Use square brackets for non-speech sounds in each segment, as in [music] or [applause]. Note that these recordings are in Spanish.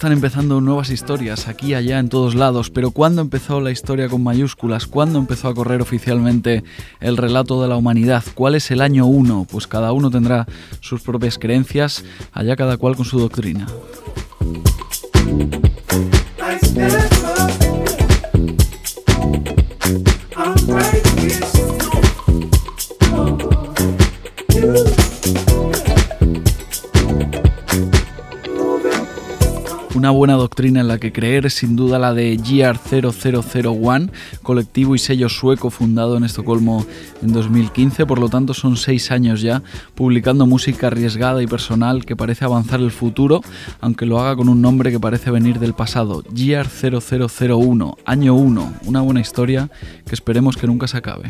Están empezando nuevas historias, aquí allá, en todos lados, pero ¿cuándo empezó la historia con mayúsculas? ¿Cuándo empezó a correr oficialmente el relato de la humanidad? ¿Cuál es el año 1? Pues cada uno tendrá sus propias creencias, allá cada cual con su doctrina. Una buena doctrina en la que creer sin duda la de GR0001, colectivo y sello sueco fundado en Estocolmo en 2015, por lo tanto son seis años ya publicando música arriesgada y personal que parece avanzar el futuro, aunque lo haga con un nombre que parece venir del pasado, GR0001, año 1, una buena historia que esperemos que nunca se acabe.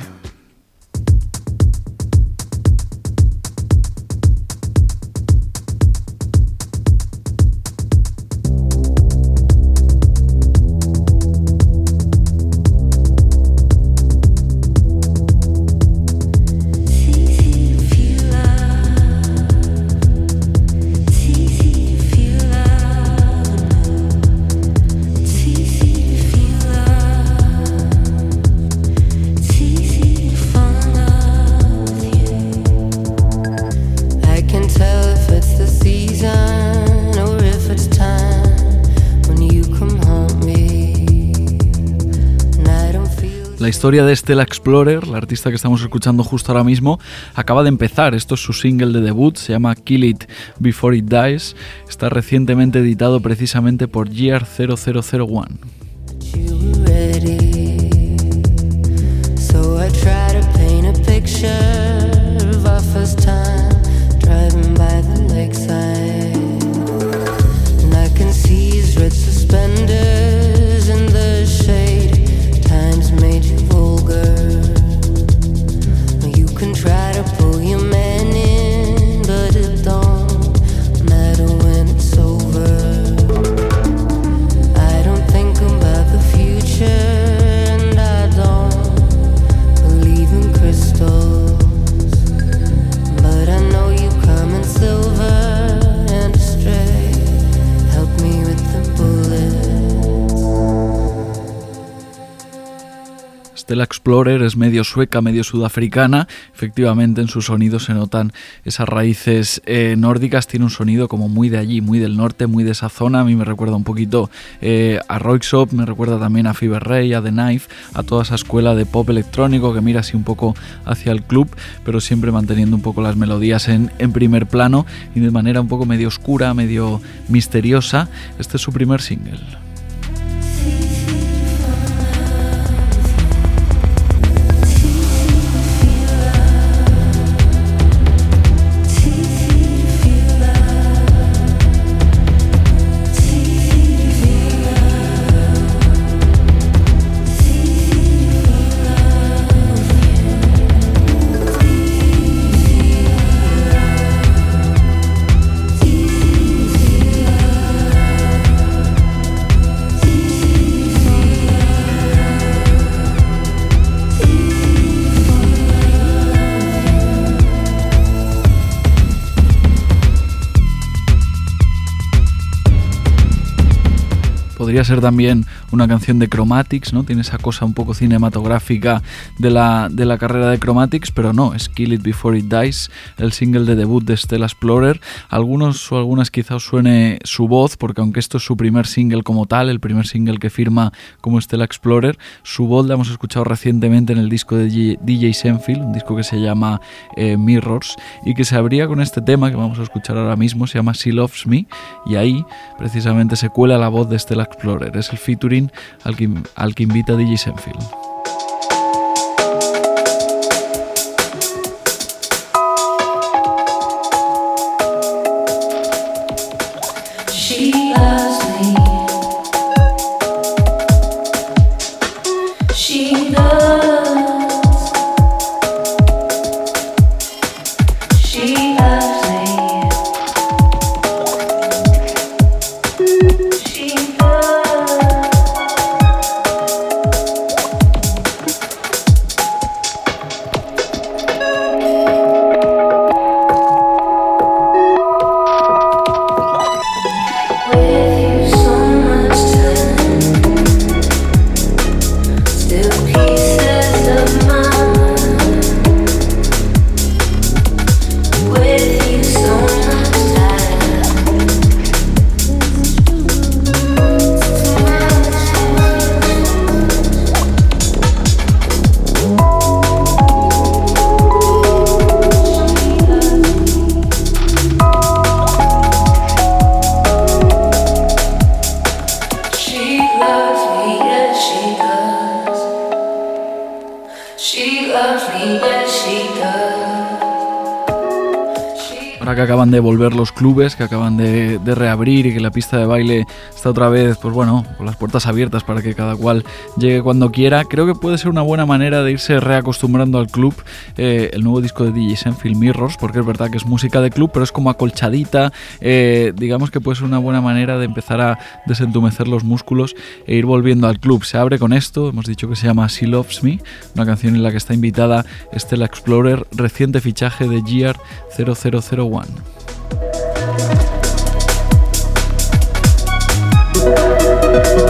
Historia de Stella Explorer, la artista que estamos escuchando justo ahora mismo, acaba de empezar. Esto es su single de debut, se llama Kill It Before It Dies. Está recientemente editado precisamente por Year 0001. La Explorer es medio sueca, medio sudafricana. Efectivamente, en su sonido se notan esas raíces eh, nórdicas. Tiene un sonido como muy de allí, muy del norte, muy de esa zona. A mí me recuerda un poquito eh, a Roixop, me recuerda también a Fever Ray, a The Knife, a toda esa escuela de pop electrónico que mira así un poco hacia el club, pero siempre manteniendo un poco las melodías en primer plano y de manera un poco medio oscura, medio misteriosa. Este es su primer single. Podría ser también una canción de Chromatics, ¿no? Tiene esa cosa un poco cinematográfica de la, de la carrera de Chromatics, pero no, es Kill It Before It Dies, el single de debut de Stella Explorer. Algunos o algunas quizá os suene su voz, porque aunque esto es su primer single como tal, el primer single que firma como Stella Explorer, su voz la hemos escuchado recientemente en el disco de DJ Senfield, un disco que se llama eh, Mirrors, y que se abría con este tema que vamos a escuchar ahora mismo, se llama She Loves Me, y ahí precisamente se cuela la voz de Stella Explorer. Es el featuring al que, al que invita DJ Senfield. Clubes, que acaban de, reabrir y que la pista de baile está otra vez, pues bueno, con las puertas abiertas para que cada cual llegue cuando quiera, creo que puede ser una buena manera de irse reacostumbrando al club eh, el nuevo disco de DJ Senfield Mirrors, porque es verdad que es música de club, pero es como acolchadita, eh, digamos que puede ser una buena manera de empezar a desentumecer los músculos e ir volviendo al club. Se abre con esto, hemos dicho que se llama She Loves Me, una canción en la que está invitada Stella Explorer, reciente fichaje de GR 0001. Heavy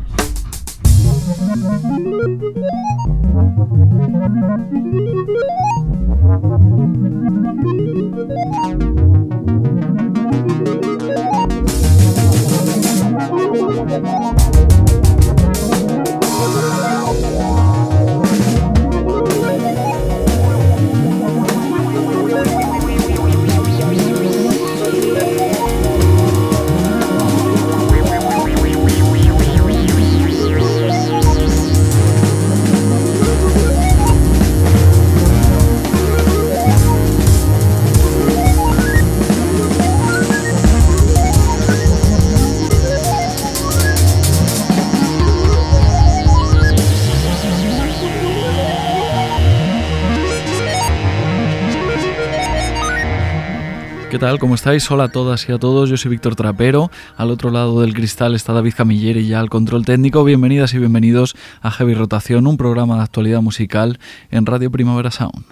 Tal? ¿Cómo estáis? Hola a todas y a todos, yo soy Víctor Trapero, al otro lado del cristal está David Camilleri ya al control técnico. Bienvenidas y bienvenidos a Heavy Rotación, un programa de actualidad musical en Radio Primavera Sound.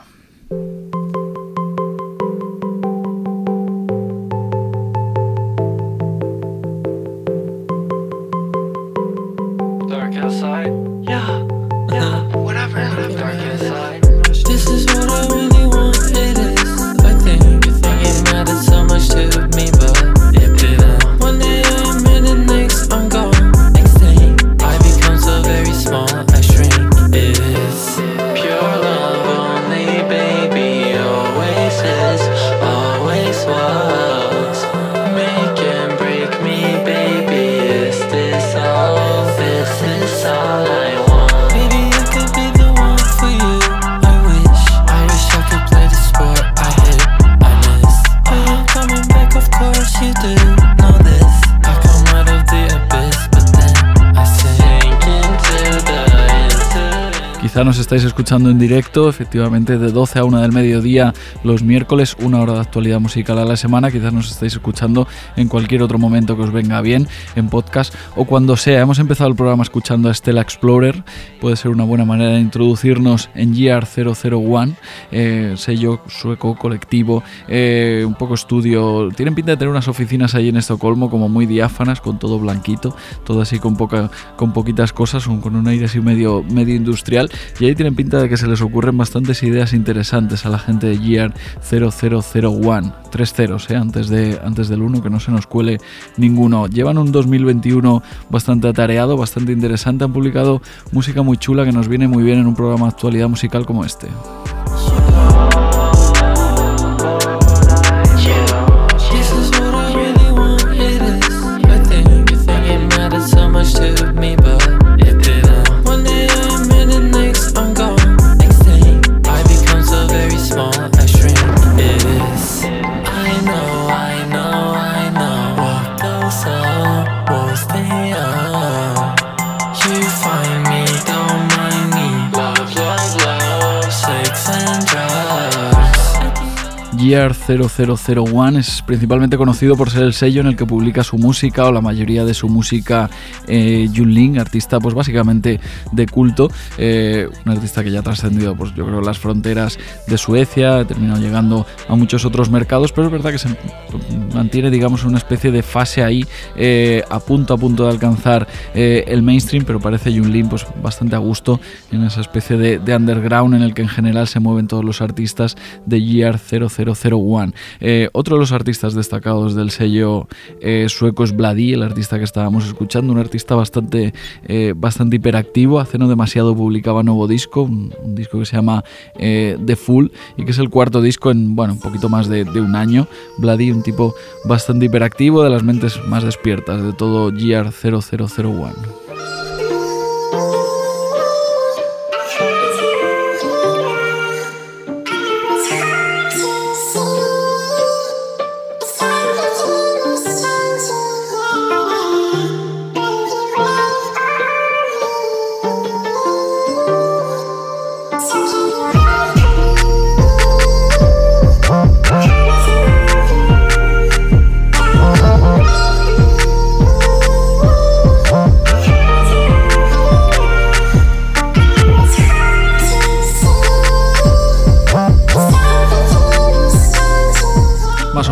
Quizá nos estáis escuchando en directo, efectivamente de 12 a 1 del mediodía los miércoles, una hora de actualidad musical a la semana. Quizás nos estáis escuchando en cualquier otro momento que os venga bien, en podcast o cuando sea. Hemos empezado el programa escuchando a Stella Explorer, puede ser una buena manera de introducirnos en GR001, eh, sello sueco colectivo, eh, un poco estudio. Tienen pinta de tener unas oficinas ahí en Estocolmo como muy diáfanas, con todo blanquito, todo así con, poca, con poquitas cosas, con un aire así medio, medio industrial y ahí tienen pinta de que se les ocurren bastantes ideas interesantes a la gente de Gear 0001, tres ceros, ¿eh? antes, de, antes del 1, que no se nos cuele ninguno. Llevan un 2021 bastante atareado, bastante interesante, han publicado música muy chula que nos viene muy bien en un programa de actualidad musical como este. Year 0001 es principalmente conocido por ser el sello en el que publica su música o la mayoría de su música eh, Ling, artista pues básicamente de culto, eh, un artista que ya ha trascendido pues yo creo las fronteras de Suecia, ha terminado llegando a muchos otros mercados, pero es verdad que se mantiene digamos una especie de fase ahí eh, a punto a punto de alcanzar el mainstream, pero parece Ling pues bastante a gusto en esa especie de, de underground en el que en general se mueven todos los artistas de Year Zero One. Eh, otro de los artistas destacados del sello eh, sueco es Vladi, el artista que estábamos escuchando, un artista bastante, eh, bastante hiperactivo. Hace no demasiado publicaba nuevo disco, un, disco que se llama eh, The Full y que es el cuarto disco en bueno, un poquito más de, un año. Vladi, un tipo bastante hiperactivo, de las mentes más despiertas de todo GR0001.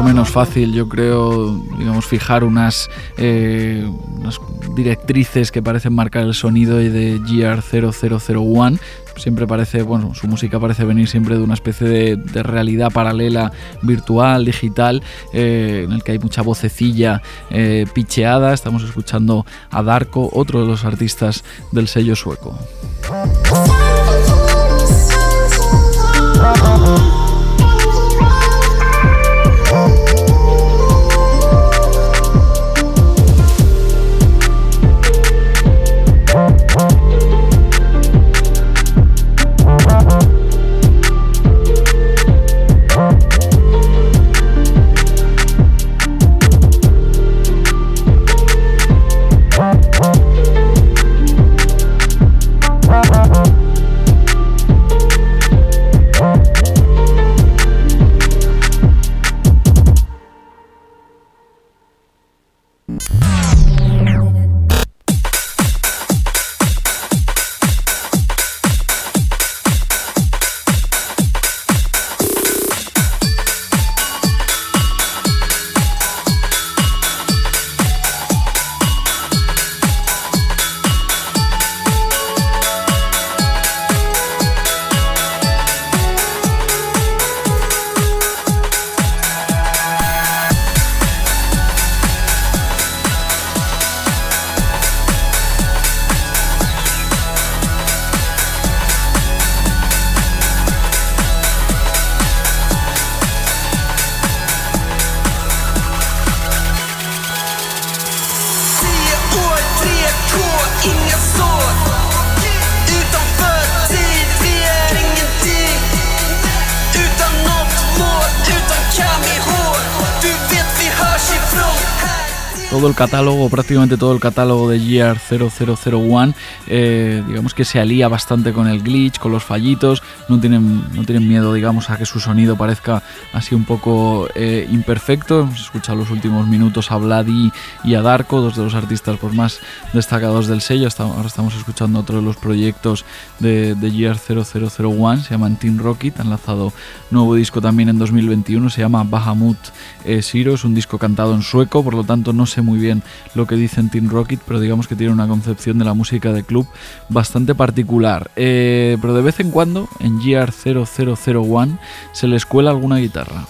menos fácil, yo creo, digamos, fijar unas, eh, unas directrices que parecen marcar el sonido de GR0001, siempre parece, bueno, su música parece venir siempre de una especie de, realidad paralela, virtual, digital, eh, en el que hay mucha vocecilla eh, picheada. Estamos escuchando a Darko, otro de los artistas del sello sueco. Todo prácticamente todo el catálogo de Gear 0001, eh, digamos que se alía bastante con el glitch, con los fallitos, no tienen, no tienen miedo, digamos, a que su sonido parezca así un poco eh, imperfecto. Hemos escuchado los últimos minutos a Vladi y a Darko, dos de los artistas pues, más destacados del sello. ahora estamos escuchando otro de los proyectos de, de Gear 0001, se llama Team Rocket, han lanzado nuevo disco también en 2021, se llama Bahamut eh, Zero, es un disco cantado en sueco, por lo tanto no sé muy bien lo que dicen Team Rocket, pero digamos que tiene una concepción de la música de club bastante particular. Eh, pero de vez en cuando en Gear 0001 se les cuela alguna guitarra.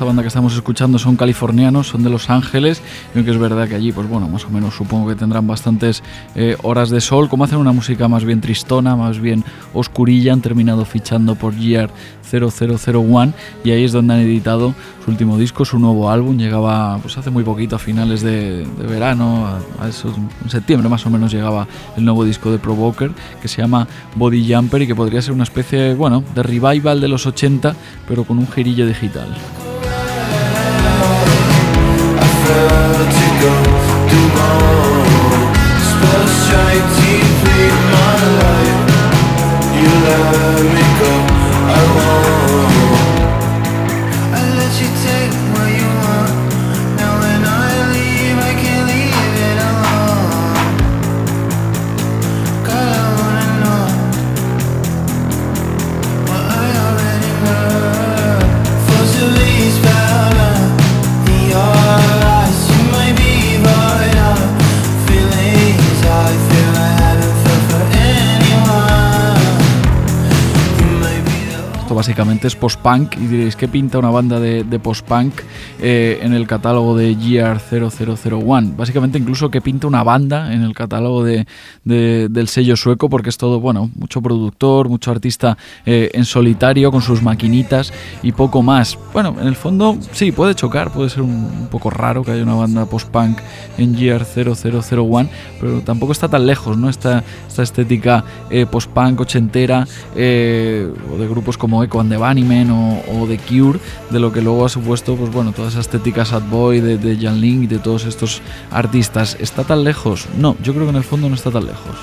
Esta banda que estamos escuchando son californianos, son de Los Ángeles, y aunque es verdad que allí, pues bueno, más o menos supongo que tendrán bastantes eh, horas de sol, como hacen una música más bien tristona, más bien oscurilla, han terminado fichando por Gear 0001 y ahí es donde han editado su último disco, su nuevo álbum, llegaba pues hace muy poquito, a finales de, verano, a, en septiembre más o menos llegaba el nuevo disco de Provoker que se llama Body Jumper y que podría ser una especie, bueno, de revival de los 80, pero con un girillo digital. let me go. Básicamente es post-punk y diréis, ¿qué pinta una banda de, post-punk eh, en el catálogo de Gear 0001? Básicamente incluso ¿qué pinta una banda en el catálogo de, del sello sueco porque es todo, bueno, mucho productor, mucho artista eh, en solitario con sus maquinitas y poco más. Bueno, en el fondo sí, puede chocar, puede ser un, poco raro que haya una banda post-punk en Gear 0001, pero tampoco está tan lejos, ¿no? Esta, esta estética eh, post-punk ochentera o de grupos como Echo the Bunnymen o, The Cure, de lo que luego ha supuesto, pues bueno, toda esa estética sad boy de, de Jan Link y de todos estos artistas. ¿Está tan lejos? No, yo creo que en el fondo no está tan lejos.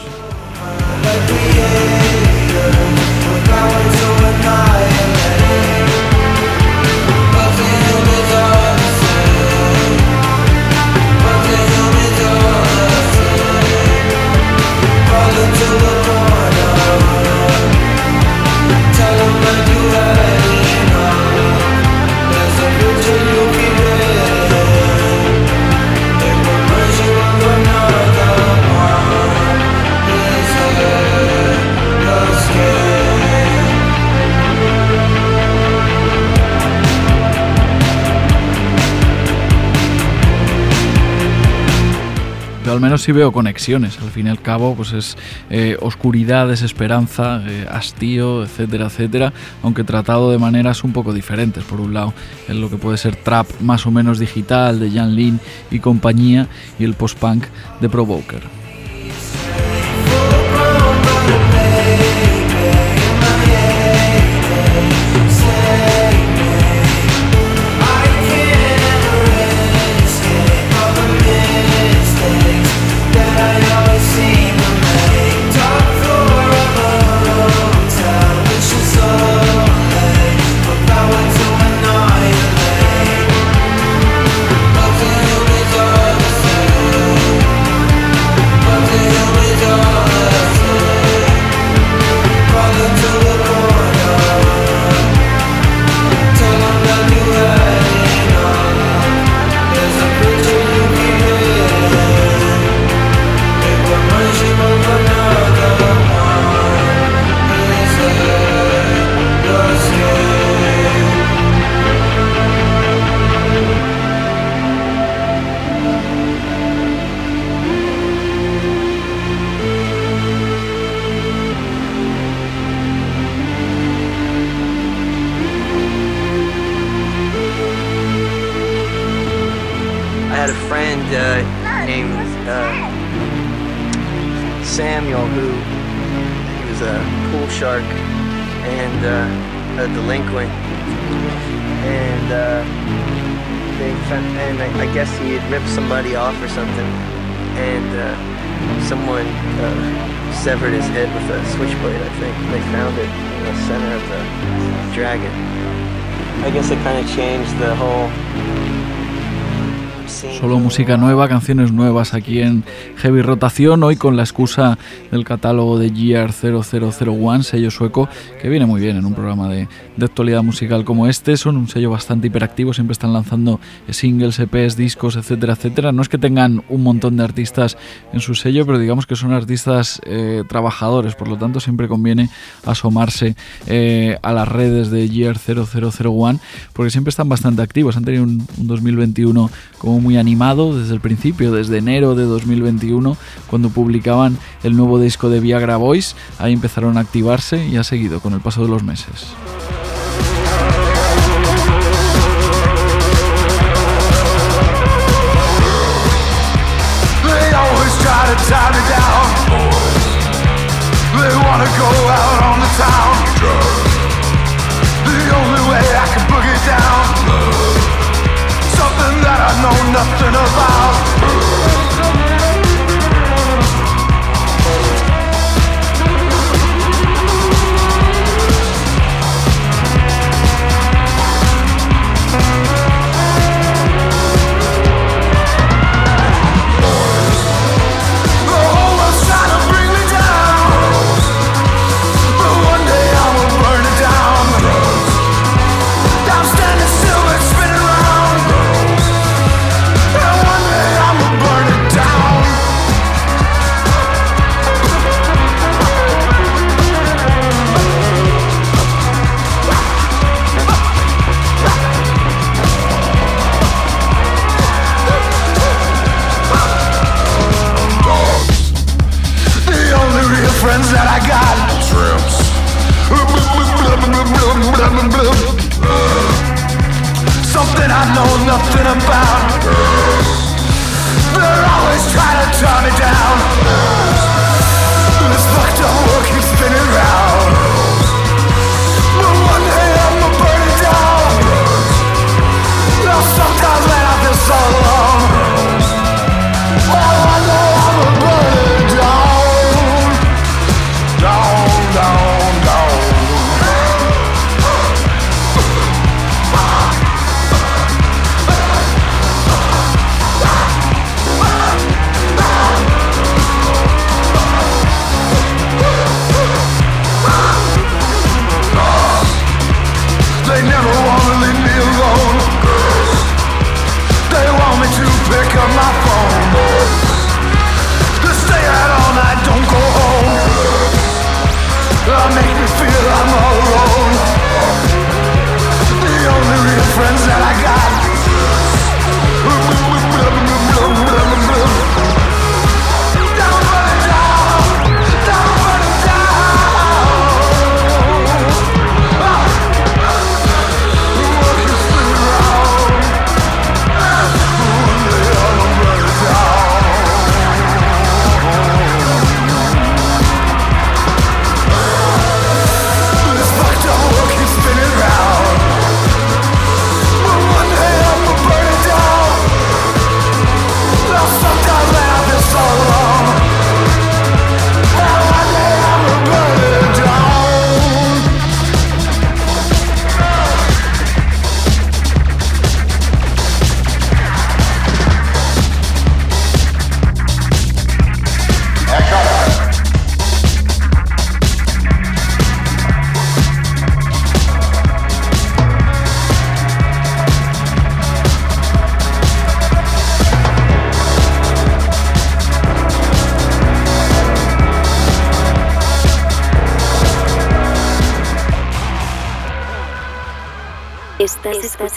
Menos sí veo conexiones. Al fin y al cabo, pues es eh, oscuridad, desesperanza, eh, hastío, etcétera, etcétera, aunque tratado de maneras un poco diferentes. Por un lado, en lo que puede ser trap más o menos digital de Jan Lin y compañía, y el post-punk de Provoker. Named uh, Samuel who he was a pool shark and uh, a delinquent, and uh, they found, and I, I, guess he had ripped somebody off or something, and uh, someone uh, severed his head with a switchblade. I think they found it in the center of the dragon. I guess it kind of changed the whole Solo música nueva, canciones nuevas aquí en Heavy Rotación, hoy con la excusa del catálogo de Gear 0001, sello sueco, que viene muy bien en un programa de, actualidad musical como este. Son un sello bastante hiperactivo, siempre están lanzando singles, EPs, discos, etcétera, etcétera. No es que tengan un montón de artistas en su sello, pero digamos que son artistas eh, trabajadores, por lo tanto siempre conviene asomarse eh, a las redes de Gear 0001, porque siempre están bastante activos. Han tenido un, un 2021 como muy animado desde el principio, desde enero de 2021, cuando publicaban el nuevo disco de Viagra Boys. Ahí empezaron a activarse y ha seguido con el paso de los meses. Nothing about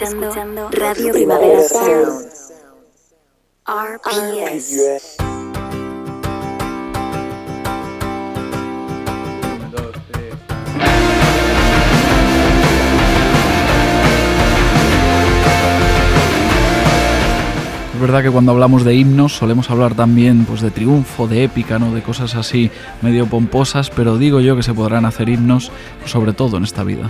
Radio Primavera Sound. RPS. Es verdad que cuando hablamos de himnos solemos hablar también pues, de triunfo, de épica, ¿no? de cosas así medio pomposas, pero digo yo que se podrán hacer himnos sobre todo en esta vida.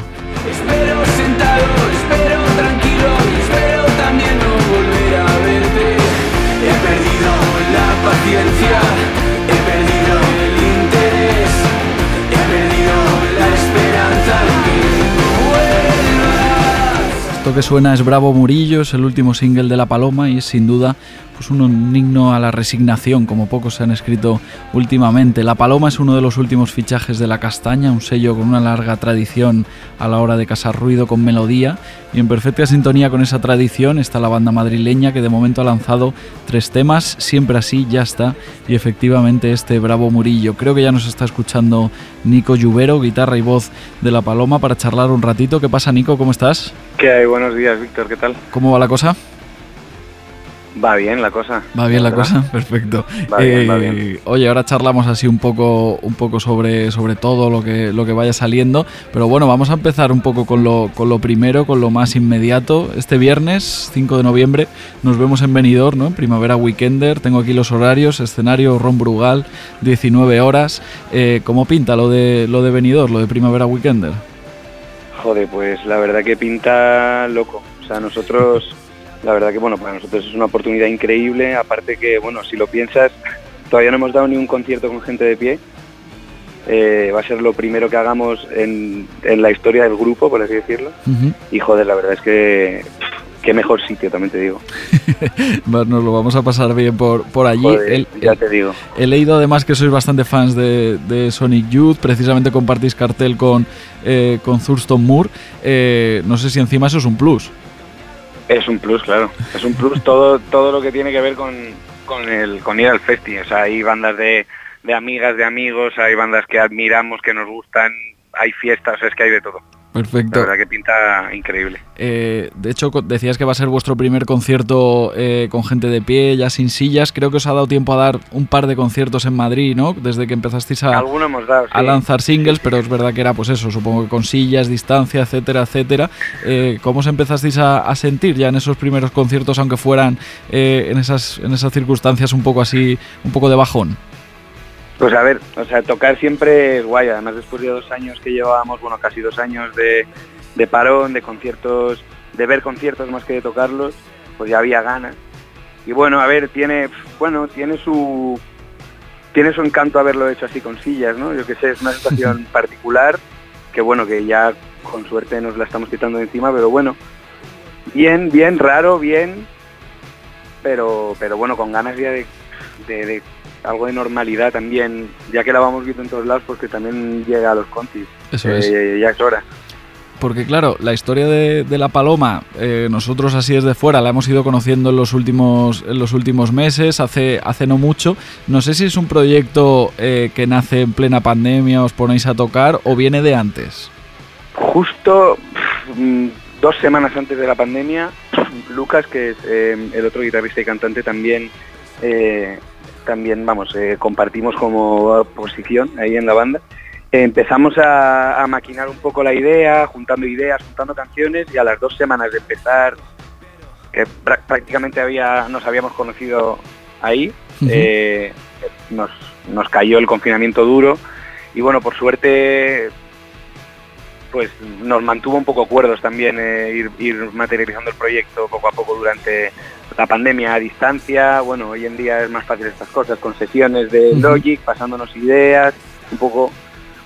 Esto que suena es Bravo Murillo, es el último single de La Paloma y es sin duda pues un himno a la resignación, como pocos se han escrito últimamente. La Paloma es uno de los últimos fichajes de La Castaña, un sello con una larga tradición a la hora de casar ruido con melodía, y en perfecta sintonía con esa tradición está la banda madrileña que de momento ha lanzado tres temas, siempre así, ya está, y efectivamente este Bravo Murillo. Creo que ya nos está escuchando Nico Lluvero, guitarra y voz de La Paloma, para charlar un ratito. ¿Qué pasa, Nico? ¿Cómo estás? ¿Qué hay? Buenos días, Víctor, ¿qué tal? ¿Cómo va la cosa? Va bien la cosa. Va bien la, cosa, [laughs] perfecto. Va bien, va bien. Oye, ahora charlamos así un poco, un poco sobre, sobre todo lo que, lo que vaya saliendo. Pero bueno, vamos a empezar un poco con lo, con lo primero, con lo más inmediato. Este viernes, 5 de noviembre, nos vemos en Benidorm, ¿no? En Primavera Weekender. Tengo aquí los horarios, escenario Ron Brugal, 19 horas. Eh, ¿Cómo pinta lo de, lo de Benidorm, lo de Primavera Weekender? Joder, pues la verdad que pinta loco. O sea, nosotros la verdad que bueno, para nosotros es una oportunidad increíble, aparte que bueno, si lo piensas, todavía no hemos dado ni un concierto con gente de pie. Eh, va a ser lo primero que hagamos en, en, la historia del grupo, por así decirlo. Uh -huh. Y joder, la verdad es que qué mejor sitio, también te digo. [laughs] Nos lo vamos a pasar bien por, por allí. Joder, el, ya te digo. He leído además que sois bastante fans de, de Sonic Youth, precisamente compartís cartel con, eh, con Thurston Moore. Eh, no sé si encima eso es un plus. Es un plus, claro. Es un plus todo, todo lo que tiene que ver con, con, el, con ir al festi. O sea, hay bandas de, de amigas, de amigos, hay bandas que admiramos, que nos gustan, hay fiestas, es que hay de todo. Perfecto. La verdad que pinta increíble. Eh, de hecho, decías que va a ser vuestro primer concierto eh, con gente de pie, ya sin sillas. Creo que os ha dado tiempo a dar un par de conciertos en Madrid, ¿no? Desde que empezasteis a, hemos dado, sí. a lanzar singles, pero es verdad que era pues eso, supongo que con sillas, distancia, etcétera, etcétera. Eh, ¿Cómo os empezasteis a, a, sentir ya en esos primeros conciertos, aunque fueran eh, en, esas, en esas circunstancias un poco así, un poco de bajón? Pues a ver, o sea, tocar siempre es guay, además después de dos años que llevábamos, bueno, casi dos años de, de, parón, de conciertos, de ver conciertos más que de tocarlos, pues ya había ganas. Y bueno, a ver, tiene, bueno, tiene su, tiene su encanto haberlo hecho así con sillas, ¿no? Yo que sé, es una situación [laughs] particular, que bueno, que ya con suerte nos la estamos quitando de encima, pero bueno, bien, bien, raro, bien, pero, pero bueno, con ganas ya de, de, de algo de normalidad también, ya que la vamos viendo en todos lados, pues que también llega a los contis. Eso eh, es. Ya es hora. Porque claro, la historia de, de la paloma, eh, nosotros así desde fuera la hemos ido conociendo en los últimos, en los últimos meses, hace, hace no mucho. No sé si es un proyecto eh, que nace en plena pandemia, os ponéis a tocar o viene de antes. Justo pff, dos semanas antes de la pandemia, [clears throat] Lucas, que es eh, el otro guitarrista y cantante, también también, vamos, eh, compartimos como posición ahí en la banda. Empezamos a, a, maquinar un poco la idea, juntando ideas, juntando canciones y a las dos semanas de empezar, que pr prácticamente había, nos habíamos conocido ahí, uh -huh. eh, nos, nos cayó el confinamiento duro y bueno, por suerte pues nos mantuvo un poco cuerdos también eh, ir, ir materializando el proyecto poco a poco durante la pandemia a distancia, bueno, hoy en día es más fácil estas cosas, con sesiones de Logic, pasándonos ideas, un poco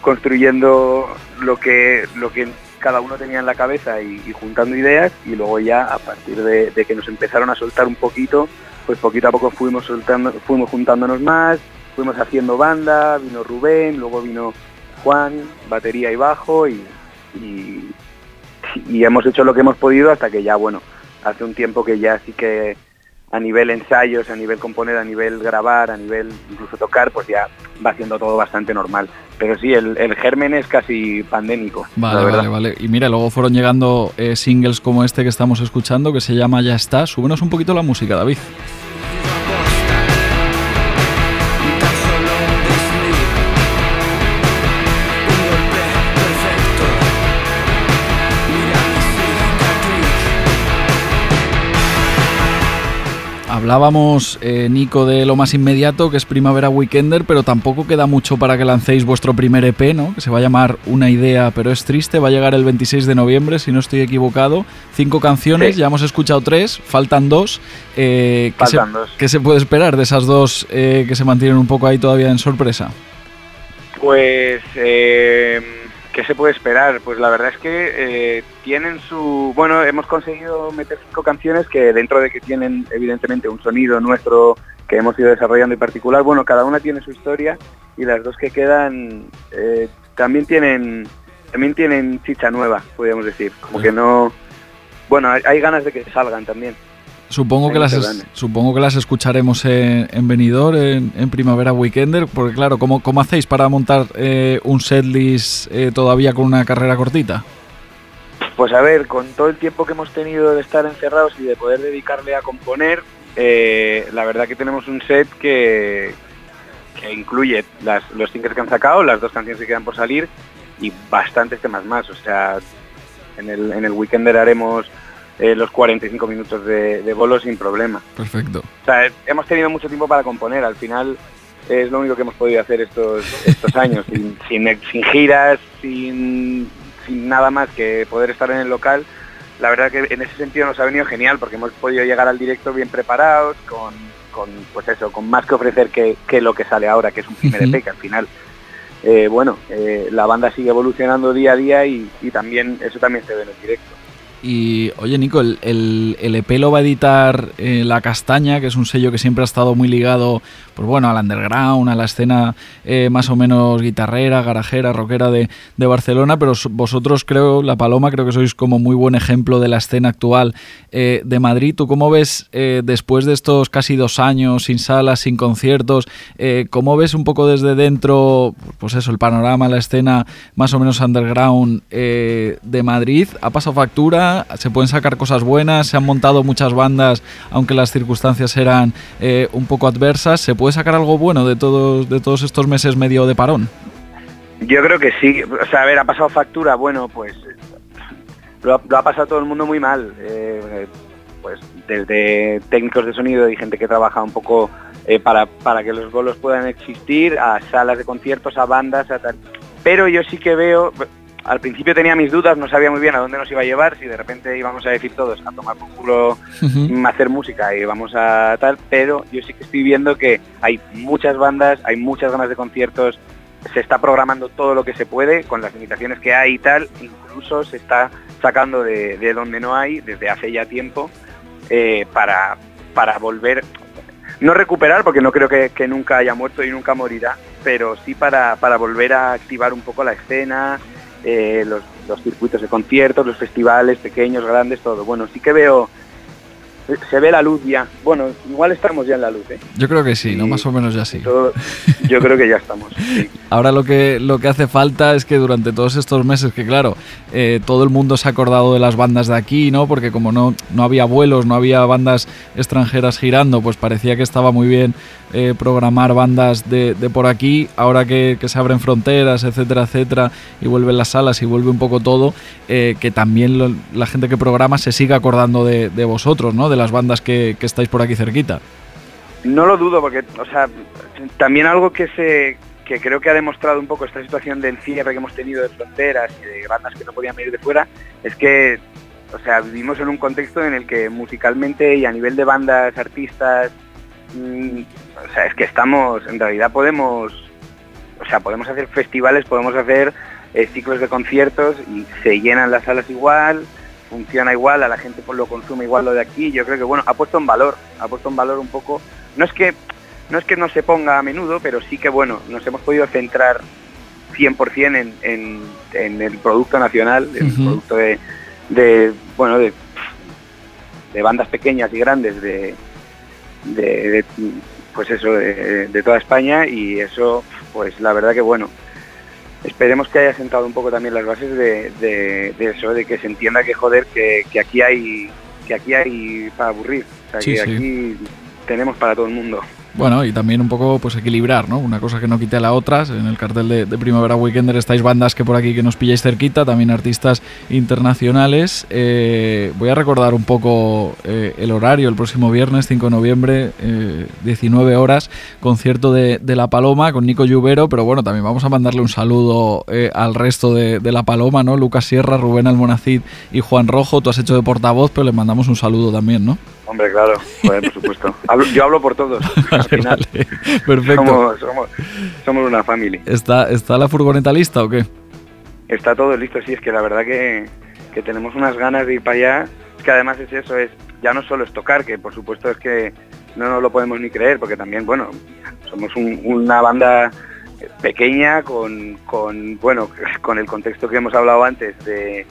construyendo lo que, lo que cada uno tenía en la cabeza y, y juntando ideas y luego ya a partir de, de, que nos empezaron a soltar un poquito, pues poquito a poco fuimos soltando, fuimos juntándonos más, fuimos haciendo banda, vino Rubén, luego vino Juan, batería y bajo y, y, y hemos hecho lo que hemos podido hasta que ya, bueno, hace un tiempo que ya sí que a nivel ensayos, a nivel componer, a nivel grabar, a nivel incluso tocar, pues ya va haciendo todo bastante normal. Pero sí, el, el germen es casi pandémico. Vale, vale, vale. Y mira, luego fueron llegando eh, singles como este que estamos escuchando, que se llama Ya está. Súbenos un poquito la música, David. Hablábamos, eh, Nico, de lo más inmediato, que es Primavera Weekender, pero tampoco queda mucho para que lancéis vuestro primer EP, ¿no? Que se va a llamar Una idea, pero es triste. Va a llegar el 26 de noviembre, si no estoy equivocado. Cinco canciones, ya hemos escuchado tres, faltan dos. Eh, faltan dos. ¿Qué se puede esperar de esas dos eh, que se mantienen un poco ahí todavía en sorpresa? Pues... ¿Qué se puede esperar? Pues la verdad es que eh, tienen su... Bueno, hemos conseguido meter cinco canciones que dentro de que tienen evidentemente un sonido nuestro que hemos ido desarrollando en particular, bueno, cada una tiene su historia y las dos que quedan eh, también tienen también tienen chicha nueva, podríamos decir. Como que no... Bueno, hay ganas de que salgan también. Supongo que, las supongo que las escucharemos en, en Benidorm, en, Primavera Weekender, porque claro, ¿cómo, cómo hacéis para montar eh, un setlist eh, todavía con una carrera cortita? Pues a ver, con todo el tiempo que hemos tenido de estar encerrados y de poder dedicarle a componer, eh, la verdad que tenemos un set que, que incluye las, los singles que han sacado, las dos canciones que quedan por salir y bastantes temas más. O sea, en el, en el Weekender haremos eh, los 45 minutos de, de, bolo sin problema. Perfecto. O sea, hemos tenido mucho tiempo para componer, al final es lo único que hemos podido hacer estos, estos años, [laughs] sin, sin, giras, sin, sin nada más que poder estar en el local. La verdad que en ese sentido nos ha venido genial porque hemos podido llegar al directo bien preparados, con, con pues eso, con más que ofrecer que, que, lo que sale ahora, que es un primer EP, que al final eh, bueno, eh, la banda sigue evolucionando día a día y, y, también eso también se ve en el directo. Y oye Nico, el, el, EP lo va a editar eh, La Castaña, que es un sello que siempre ha estado muy ligado pues bueno, al underground, a la escena eh, más o menos guitarrera, garajera, rockera de, de, Barcelona, pero vosotros creo, La Paloma, creo que sois como muy buen ejemplo de la escena actual eh, de Madrid. ¿Tú cómo ves, después de estos casi dos años sin salas, sin conciertos, cómo ves un poco desde dentro, pues eso, el panorama, la escena más o menos underground de Madrid? ¿Ha pasado factura? Se pueden sacar cosas buenas, se han montado muchas bandas, aunque las circunstancias eran eh, un poco adversas. ¿Se puede sacar algo bueno de todos, de todos estos meses medio de parón? Yo creo que sí. O sea, a ver, ha pasado factura, bueno, pues lo ha, pasado todo el mundo muy mal. Eh, pues desde técnicos de sonido y gente que trabaja un poco eh, para, para que los bolos puedan existir, a salas de conciertos, a bandas, a tal. Pero yo sí que veo, al principio tenía mis dudas, no sabía muy bien a dónde nos iba a llevar, si de repente íbamos a decir todos a tomar por culo, a hacer música y vamos a tal, pero yo sí que estoy viendo que hay muchas bandas, hay muchas ganas de conciertos, se está programando todo lo que se puede con las limitaciones que hay y tal, incluso se está sacando de, donde no hay desde hace ya tiempo eh, para, para volver, no recuperar porque no creo que, nunca haya muerto y nunca morirá, pero sí para, para volver a activar un poco la escena, eh, los, los, circuitos de conciertos, los festivales pequeños, grandes, todo. Bueno, sí que veo, se ve la luz ya. Bueno, igual estamos ya en la luz, ¿eh? Yo creo que sí, ¿no? Más o menos ya sí. yo creo que ya estamos. [laughs] Ahora lo que, lo que hace falta es que durante todos estos meses, que claro, eh, todo el mundo se ha acordado de las bandas de aquí, ¿no? Porque como no, no había vuelos, no había bandas extranjeras girando, pues parecía que estaba muy bien eh, programar bandas de, por aquí, ahora que, se abren fronteras, etcétera, etcétera, y vuelven las salas y vuelve un poco todo, eh, que también la gente que programa se siga acordando de, vosotros, ¿no? De las bandas que, estáis por aquí cerquita. No lo dudo, porque, o sea, también algo que se que creo que ha demostrado un poco esta situación del cierre que hemos tenido de fronteras y de bandas que no podían venir de fuera, es que, o sea, vivimos en un contexto en el que musicalmente y a nivel de bandas, artistas, mm, o sea, es que estamos, en realidad podemos, o sea, podemos hacer festivales, podemos hacer eh, ciclos de conciertos y se llenan las salas igual, funciona igual, a la gente pues, lo consume igual lo de aquí. Yo creo que bueno, ha puesto en valor, ha puesto en valor un poco. No es que no es que no se ponga a menudo, pero sí que bueno, nos hemos podido centrar 100% en, en, en el producto nacional, el producto de, de bueno de, de bandas pequeñas y grandes de, de, pues eso, de, toda España y eso, pues la verdad que bueno, esperemos que haya sentado un poco también las bases de, eso, de que se entienda que joder, que, que, aquí hay que aquí hay para aburrir, o sea, que aquí tenemos para todo el mundo. Bueno, y también un poco pues equilibrar, ¿no? Una cosa que no quite a la otra. En el cartel de, Primavera Weekender estáis bandas que por aquí que nos pilláis cerquita, también artistas internacionales. Eh, voy a recordar un poco eh, el horario, el próximo viernes 5 de noviembre, 19 horas, concierto de, La Paloma con Nico Lluvero, pero bueno, también vamos a mandarle un saludo al resto de, de, La Paloma, ¿no? Lucas Sierra, Rubén Almonacid y Juan Rojo. Tú has hecho de portavoz, pero le mandamos un saludo también, ¿no? Hombre, claro, por supuesto. [laughs] yo hablo por todos. Perfecto. Somos, una familia. ¿Está, ¿Está la furgoneta lista o qué? Está todo listo, sí, es que la verdad que, tenemos unas ganas de ir para allá. Es que además es eso, es ya no solo es tocar, que por supuesto es que no nos lo podemos ni creer, porque también, bueno, somos una banda pequeña con, con, bueno, [laughs] con el contexto que hemos hablado antes de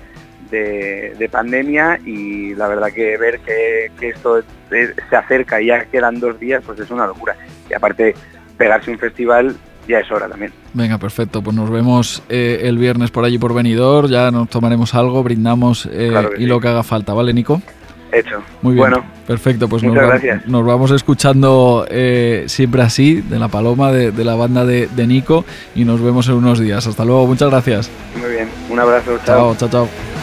de, pandemia y la verdad que ver que, esto se acerca y ya quedan dos días, pues es una locura. Y aparte, pegarse un festival ya es hora también. Venga, perfecto. Pues nos vemos eh, el viernes por allí por venidor, ya nos tomaremos algo, brindamos eh, y lo que haga falta, ¿vale, Nico? Hecho. Muy bien. Bueno, perfecto. Pues nos, nos, vamos escuchando eh, siempre así, de la paloma, de, la banda de, de, Nico, y nos vemos en unos días. Hasta luego, muchas gracias. Muy bien, un abrazo. Chao, chao, chao.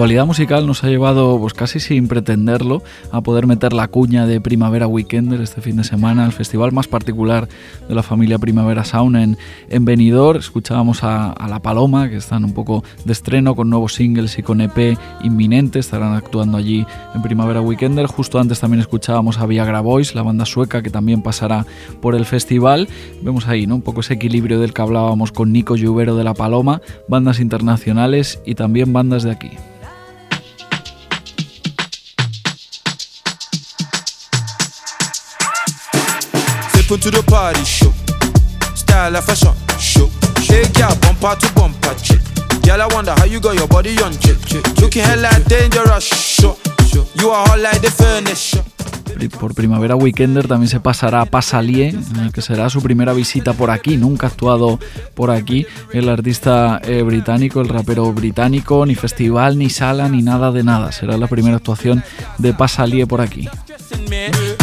Actualidad musical nos ha llevado, pues casi sin pretenderlo, a poder meter la cuña de Primavera Weekender este fin de semana, el festival más particular de la familia Primavera Sound en, en Benidorm. Escuchábamos a, La Paloma, que están un poco de estreno con nuevos singles y con EP inminente, estarán actuando allí en Primavera Weekender. Justo antes también escuchábamos a Viagra Boys, la banda sueca que también pasará por el festival. Vemos ahí ¿no? un poco ese equilibrio del que hablábamos con Nico Lluvero de La Paloma, bandas internacionales y también bandas de aquí. Into the party show. Style and fashion show. Bumper to bumper chick. Girl, I wonder how you got your body on chip. Looking hella dangerous, sure, sure. You are hot like the furnace, por Primavera Weekender también se pasará a Pasalier, que será su primera visita por aquí. Nunca ha actuado por aquí el artista eh, británico, el rapero británico, ni festival, ni sala, ni nada de nada. Será la primera actuación de Pasalier por aquí.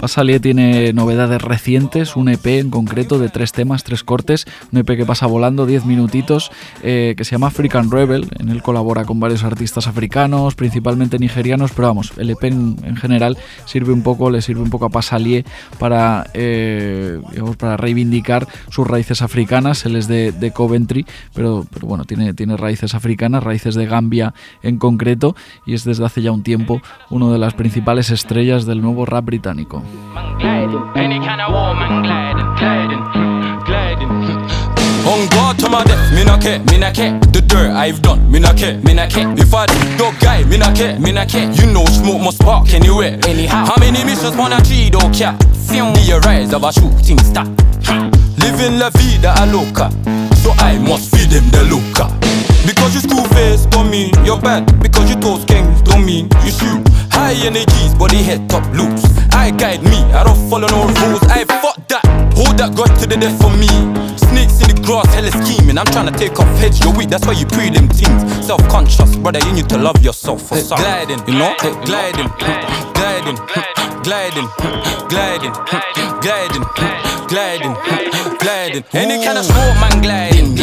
Pasalie tiene novedades recientes, un EP en concreto de tres temas, tres cortes, un EP que pasa volando, diez minutitos, eh, que se llama African Rebel. En él colabora con varios artistas africanos, principalmente nigerianos, pero vamos, el EP en, general sirve un poco, le sirve un poco a Pasalie para, eh, para reivindicar sus raíces africanas. Él es de, Coventry, pero, pero, bueno, tiene, tiene raíces africanas, raíces de Gambia en concreto, y es desde hace ya un tiempo uno de las principales estrellas del nuevo rap británico. Any kind of war, man, gliding, gliding, gliding. On guard to my death, me not care, me not care. The dirt I've done, me not care, me not care. If I dog guy, me not care, me not care. You know smoke must spark anywhere. Anyhow, how many missions on a tree don't care? The rise of a shooting star. Living la vida a loca, so I must feed them the loca. Because you school face don't mean you're bad. Because you toast kings don't mean you shoot. High energies, body head top loose. I guide me, I don't follow no rules. I fuck that, hold that God to the death for me. Snakes in the grass, hella scheming. I'm trying to take off heads, you're weak, that's why you pre them things. Self conscious, brother, you need to love yourself for hey, gliding, you know? Hey, gliding, gliding, gliding, gliding, gliding, gliding, gliding. Any kind of sport man gliding,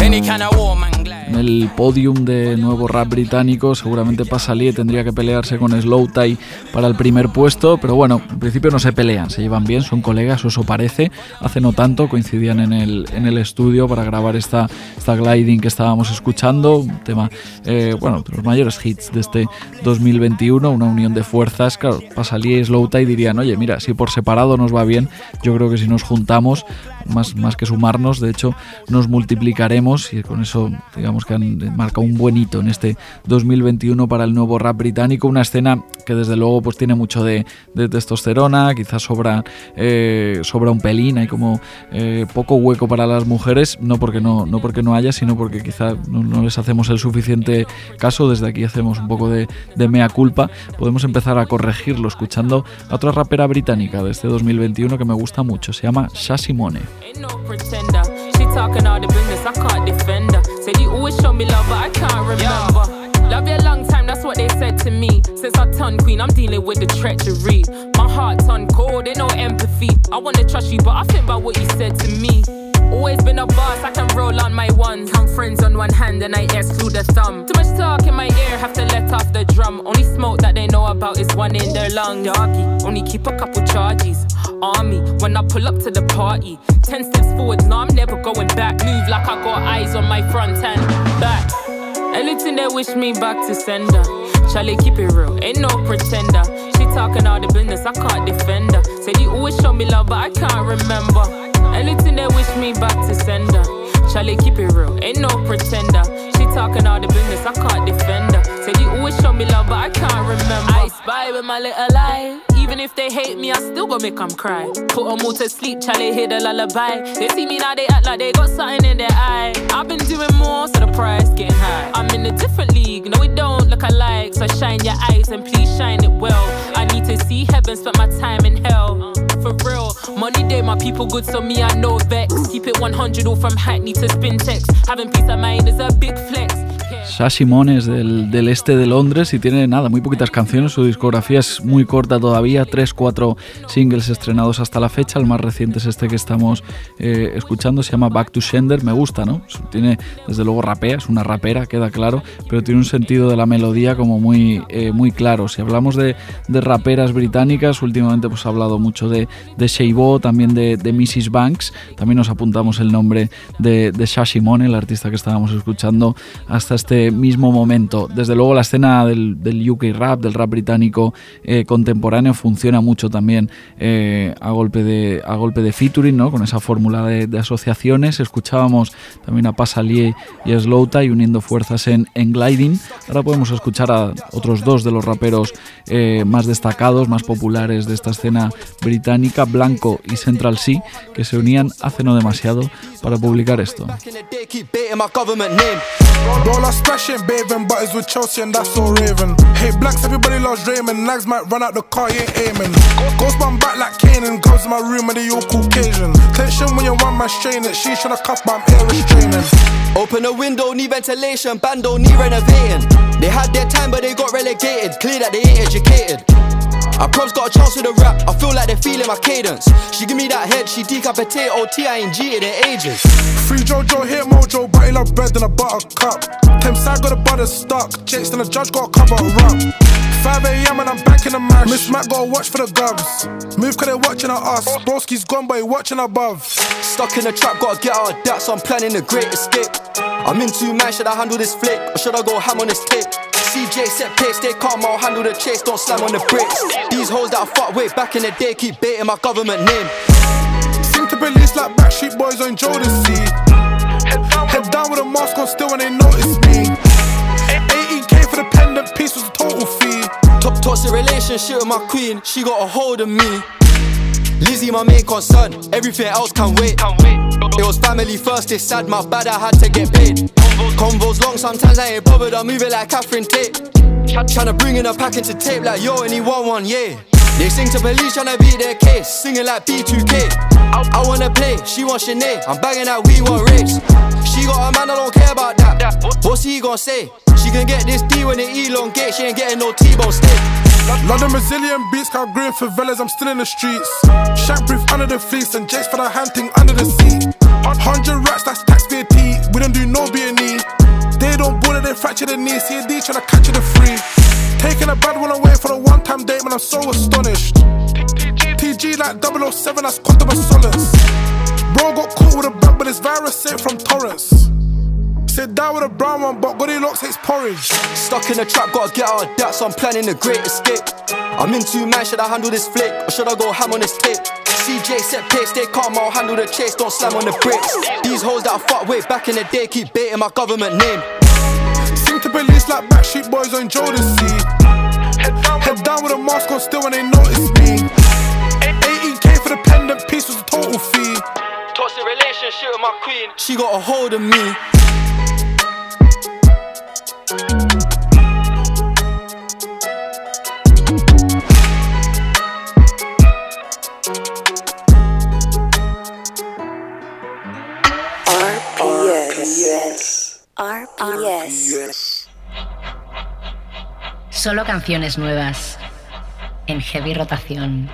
any kind of war man el podium de nuevo rap británico. Seguramente Pasalie tendría que pelearse con Slow Tie para el primer puesto, pero bueno, en principio no se pelean, se llevan bien, son colegas, eso parece. Hace no tanto coincidían en el, en el estudio para grabar esta, esta gliding que estábamos escuchando, un tema, eh, bueno, de los mayores hits de este 2021, una unión de fuerzas. Claro, Pasalie y Slow Tie dirían, oye, mira, si por separado nos va bien, yo creo que si nos juntamos, más, más que sumarnos, de hecho, nos multiplicaremos y con eso, digamos, que han marcado un buen hito en este 2021 para el nuevo rap británico. Una escena que desde luego pues tiene mucho de, testosterona, quizás sobra, eh, sobra un pelín, hay como eh, poco hueco para las mujeres, no porque no, no, porque no haya, sino porque quizás no, les hacemos el suficiente caso. Desde aquí hacemos un poco de, de mea culpa. Podemos empezar a corregirlo escuchando a otra rapera británica de este 2021 que me gusta mucho, se llama Shasimone. talking always show me love, but I can't remember. Love you a long time, that's what they said to me. Since I turned queen, I'm dealing with the treachery. My heart turned cold, ain't no empathy. I wanna trust you, but I think about what you said to me. Always been a boss, I can roll on my ones. Count friends on one hand and I exclude the thumb. Too much talk in my ear, have to let off the drum. Only smoke that they know about is one in their lungs. Doggy, only keep a couple charges. Army, when I pull up to the party. Ten steps forward, no, I'm never going back. Move like I got eyes on my front and back. Anything they wish me back to sender. Charlie, keep it real, ain't no pretender. She talking all the business, I can't defend her. Said you always show me love, but I can't remember. Anything they wish me back to sender. Charlie, keep it real, ain't no pretender. She talking all the business, I can't defend her. Said you always show me love, but I can't remember. I spy with my little lie. Even if they hate me, I still gonna make them cry. Put them all to sleep, Charlie, hear the lullaby. They see me now, they act like they got something in their eye. I've been doing more, so the price getting high. I'm in a different league, no, we don't look alike. So shine your eyes and please shine it well. I need to see heaven, spend my time in hell. For real, money day, my people good, so me, I know vex. Keep it 100 all from Hackney to spin Spintex. Having peace of mind is a big flex. Simon es del, este de Londres y tiene nada, muy poquitas canciones. Su discografía es muy corta todavía, 3-4 singles estrenados hasta la fecha. El más reciente es este que estamos eh, escuchando, se llama Back to Sender. Me gusta, ¿no? Tiene, desde luego, rapea, es una rapera, queda claro, pero tiene un sentido de la melodía como muy, eh, muy claro. Si hablamos de, de, raperas británicas, últimamente pues ha hablado mucho de, de Sheibo, también de, de, Mrs. Banks. También nos apuntamos el nombre de, de Shashimone, el artista que estábamos escuchando hasta este mismo momento. Desde luego la escena del, UK rap, del rap británico eh, contemporáneo funciona mucho también eh, a, golpe de, a golpe de featuring, ¿no? con esa fórmula de, asociaciones. Escuchábamos también a Pasalier y a Slowta y uniendo fuerzas en, en Gliding. Ahora podemos escuchar a otros dos de los raperos eh, más destacados, más populares de esta escena británica, Blanco y Central C, que se unían hace no demasiado para publicar esto. Splashing, bathing, but it's with Chelsea and that's all Raven. Hey, blacks, everybody loves Raymond. Nags might run out the car, you ain't aiming. Ghost man back like Kanan, goes in my room and they all Caucasian. Tension when you one man straining, she's trying to cuff, but I'm restraining. Open a window, need ventilation, bando need renovating. They had their time, but they got relegated. Clear that they ain't educated. I proms got a chance with the rap, I feel like they're feeling my cadence. She give me that head, she decapitate OT, I ain't G in ages. Free Jojo, hit Mojo, but he love bread than a butter cup. Tim side got a butter stuck, Jakes and the judge got a cover up. 5 a.m. and I'm back in the mash. Miss Mac got to watch for the gubs. Move cause they watching at us. Broski's gone, but he watching above. Stuck in the trap, gotta get out of that, so I'm planning a great escape. I'm in two man, should I handle this flick? Or should I go ham on this tape? CJ set pace, stay calm, I'll handle the chase, don't slam on the brakes. These hoes that I fuck with back in the day keep baiting my government name. Seem to release like backstreet boys on Jodeci. Head down with a mask on still when they notice me. 18k for the pendant piece was a total fee. Top toxic relationship with my queen, she got a hold of me. Lizzie, my main concern, everything else can wait. It was family first, it's sad, my bad, I had to get paid. Convos long, sometimes I ain't bothered, I move it like Catherine Tate. Tryna bring in a pack into tape like yo, and he want one, yeah. They sing to police, tryna beat their case, singing like B2K. I wanna play, she wants Sinead, I'm banging that we want race. She got a man, I don't care about that. What's he gonna say? Can get this D when it elongate, she ain't getting no T-bone steak. London Brazilian beats, got green favelas, I'm still in the streets. Shank brief under the fleece and Jake's for the hunting under the seat. 100 racks, that's tax VAT. We don't do no B&E. They don't bully, they fracture the knee. C D tryna catch it the free. Taking a bad one away for a one time date, man, I'm so astonished. TG like 007, that's quantum of solace. Bro got caught with a bag, but this virus sent from Torrance. Sit down with a brown one, but Goody looks hates porridge. Stuck in a trap, gotta get out of that, so I'm planning a great escape. I'm in two man, should I handle this flick, or should I go ham on this tape? CJ set pace, stay calm, I'll handle the chase, don't slam on the brakes. These hoes that I fuck with back in the day keep baiting my government name. Seem to police like backstreet boys on Jodeci. Head down with a mask on still when they notice me. 18k for the pendant piece was a total fee. Toxic relationship with my queen, she got a hold of me. RPS. RPS. Solo canciones nuevas en heavy rotación.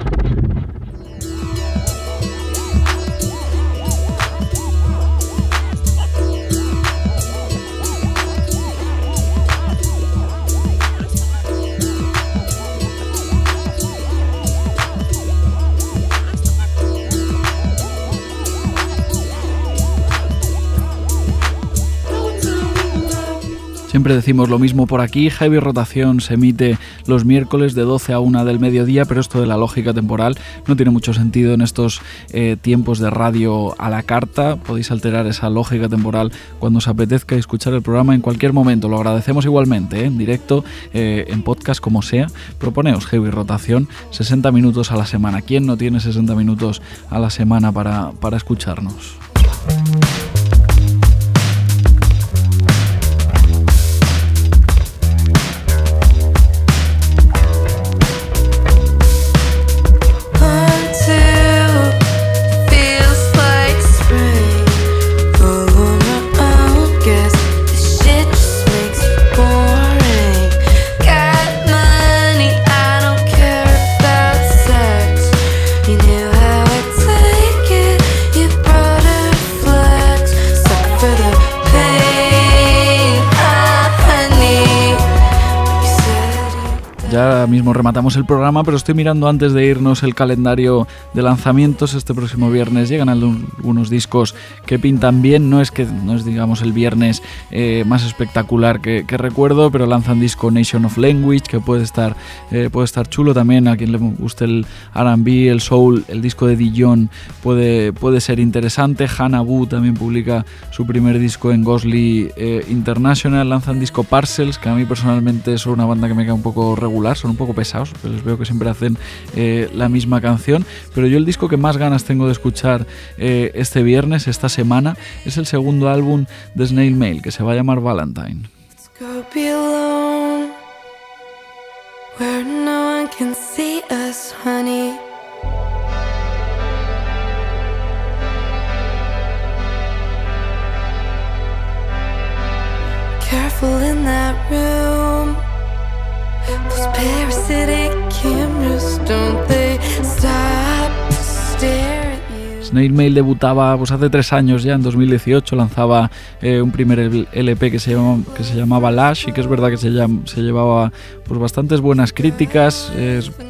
Siempre decimos lo mismo por aquí, Heavy Rotación se emite los miércoles de 12 a 1 del mediodía, pero esto de la lógica temporal no tiene mucho sentido en estos eh, tiempos de radio a la carta. Podéis alterar esa lógica temporal cuando os apetezca escuchar el programa en cualquier momento. Lo agradecemos igualmente, ¿eh? en directo, eh, en podcast, como sea. Proponeos Heavy Rotación 60 minutos a la semana. ¿Quién no tiene 60 minutos a la semana para, para escucharnos? Ya mismo rematamos el programa, pero estoy mirando antes de irnos el calendario de lanzamientos. Este próximo viernes llegan algunos discos que pintan bien. No es que no es digamos el viernes eh, más espectacular que, recuerdo, pero lanzan disco Nation of Language que puede estar eh, puede estar chulo también. A quien le guste el R&B, el soul, el disco de Dijon puede puede ser interesante. Hannah Wu también publica su primer disco en Ghostly eh, International. Lanzan disco Parcels que a mí personalmente es una banda que me queda un poco regular son un poco pesados, pero les veo que siempre hacen eh, la misma canción. Pero yo el disco que más ganas tengo de escuchar eh, este viernes, esta semana, es el segundo álbum de Snail Mail, que se va a llamar Valentine. Snail Mail debutaba pues, hace tres años ya, en 2018, lanzaba eh, un primer LP que se, que se llamaba Lash y que es verdad que se, se llevaba pues, bastantes buenas críticas,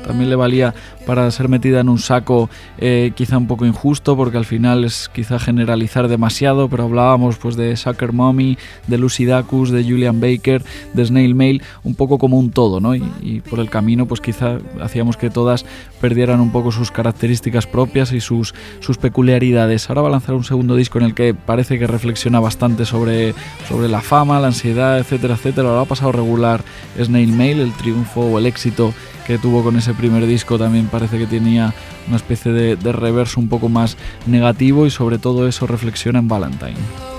también le valía para ser metida en un saco eh, quizá un poco injusto porque al final es quizá generalizar demasiado, pero hablábamos pues de Sucker Mommy, de Lucy Dacus, de Julian Baker, de Snail Mail, un poco como un todo, ¿no? Y, por el camino pues quizá hacíamos que todas perdieran un poco sus características propias y sus, sus peculiaridades. Ahora va a lanzar un segundo disco en el que parece que reflexiona bastante sobre, sobre la fama, la ansiedad, etcétera, etcétera. Ahora ha pasado regular Snail Mail, el triunfo o el éxito que tuvo con ese primer disco también parece que tenía una especie de, reverso un poco más negativo y sobre todo eso reflexiona en Valentine.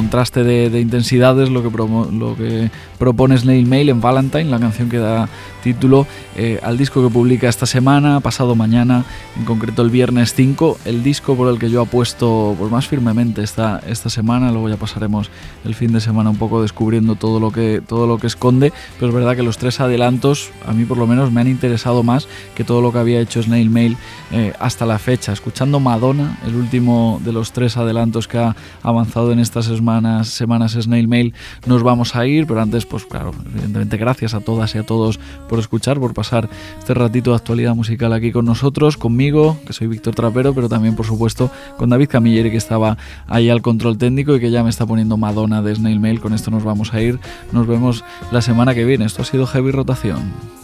Contraste de, intensidades lo que, lo que propone Snail Mail en Valentine, la canción que da título eh, al disco que publica esta semana, pasado mañana, en concreto el viernes 5, el disco por el que yo apuesto pues, más firmemente esta, esta semana, luego ya pasaremos el fin de semana un poco descubriendo todo lo, que, todo lo que esconde, pero es verdad que los tres adelantos a mí por lo menos me han interesado más que todo lo que había hecho Snail Mail eh, hasta la fecha, escuchando Madonna, el último de los tres adelantos que ha avanzado en estas semanas, semanas Snail Mail, nos vamos a ir, pero antes pues claro, evidentemente gracias a todas y a todos por escuchar, por pasar este ratito de actualidad musical aquí con nosotros, conmigo, que soy Víctor Trapero, pero también, por supuesto, con David Camilleri, que estaba ahí al control técnico y que ya me está poniendo Madonna de Snail Mail. Con esto nos vamos a ir. Nos vemos la semana que viene. Esto ha sido Heavy Rotación.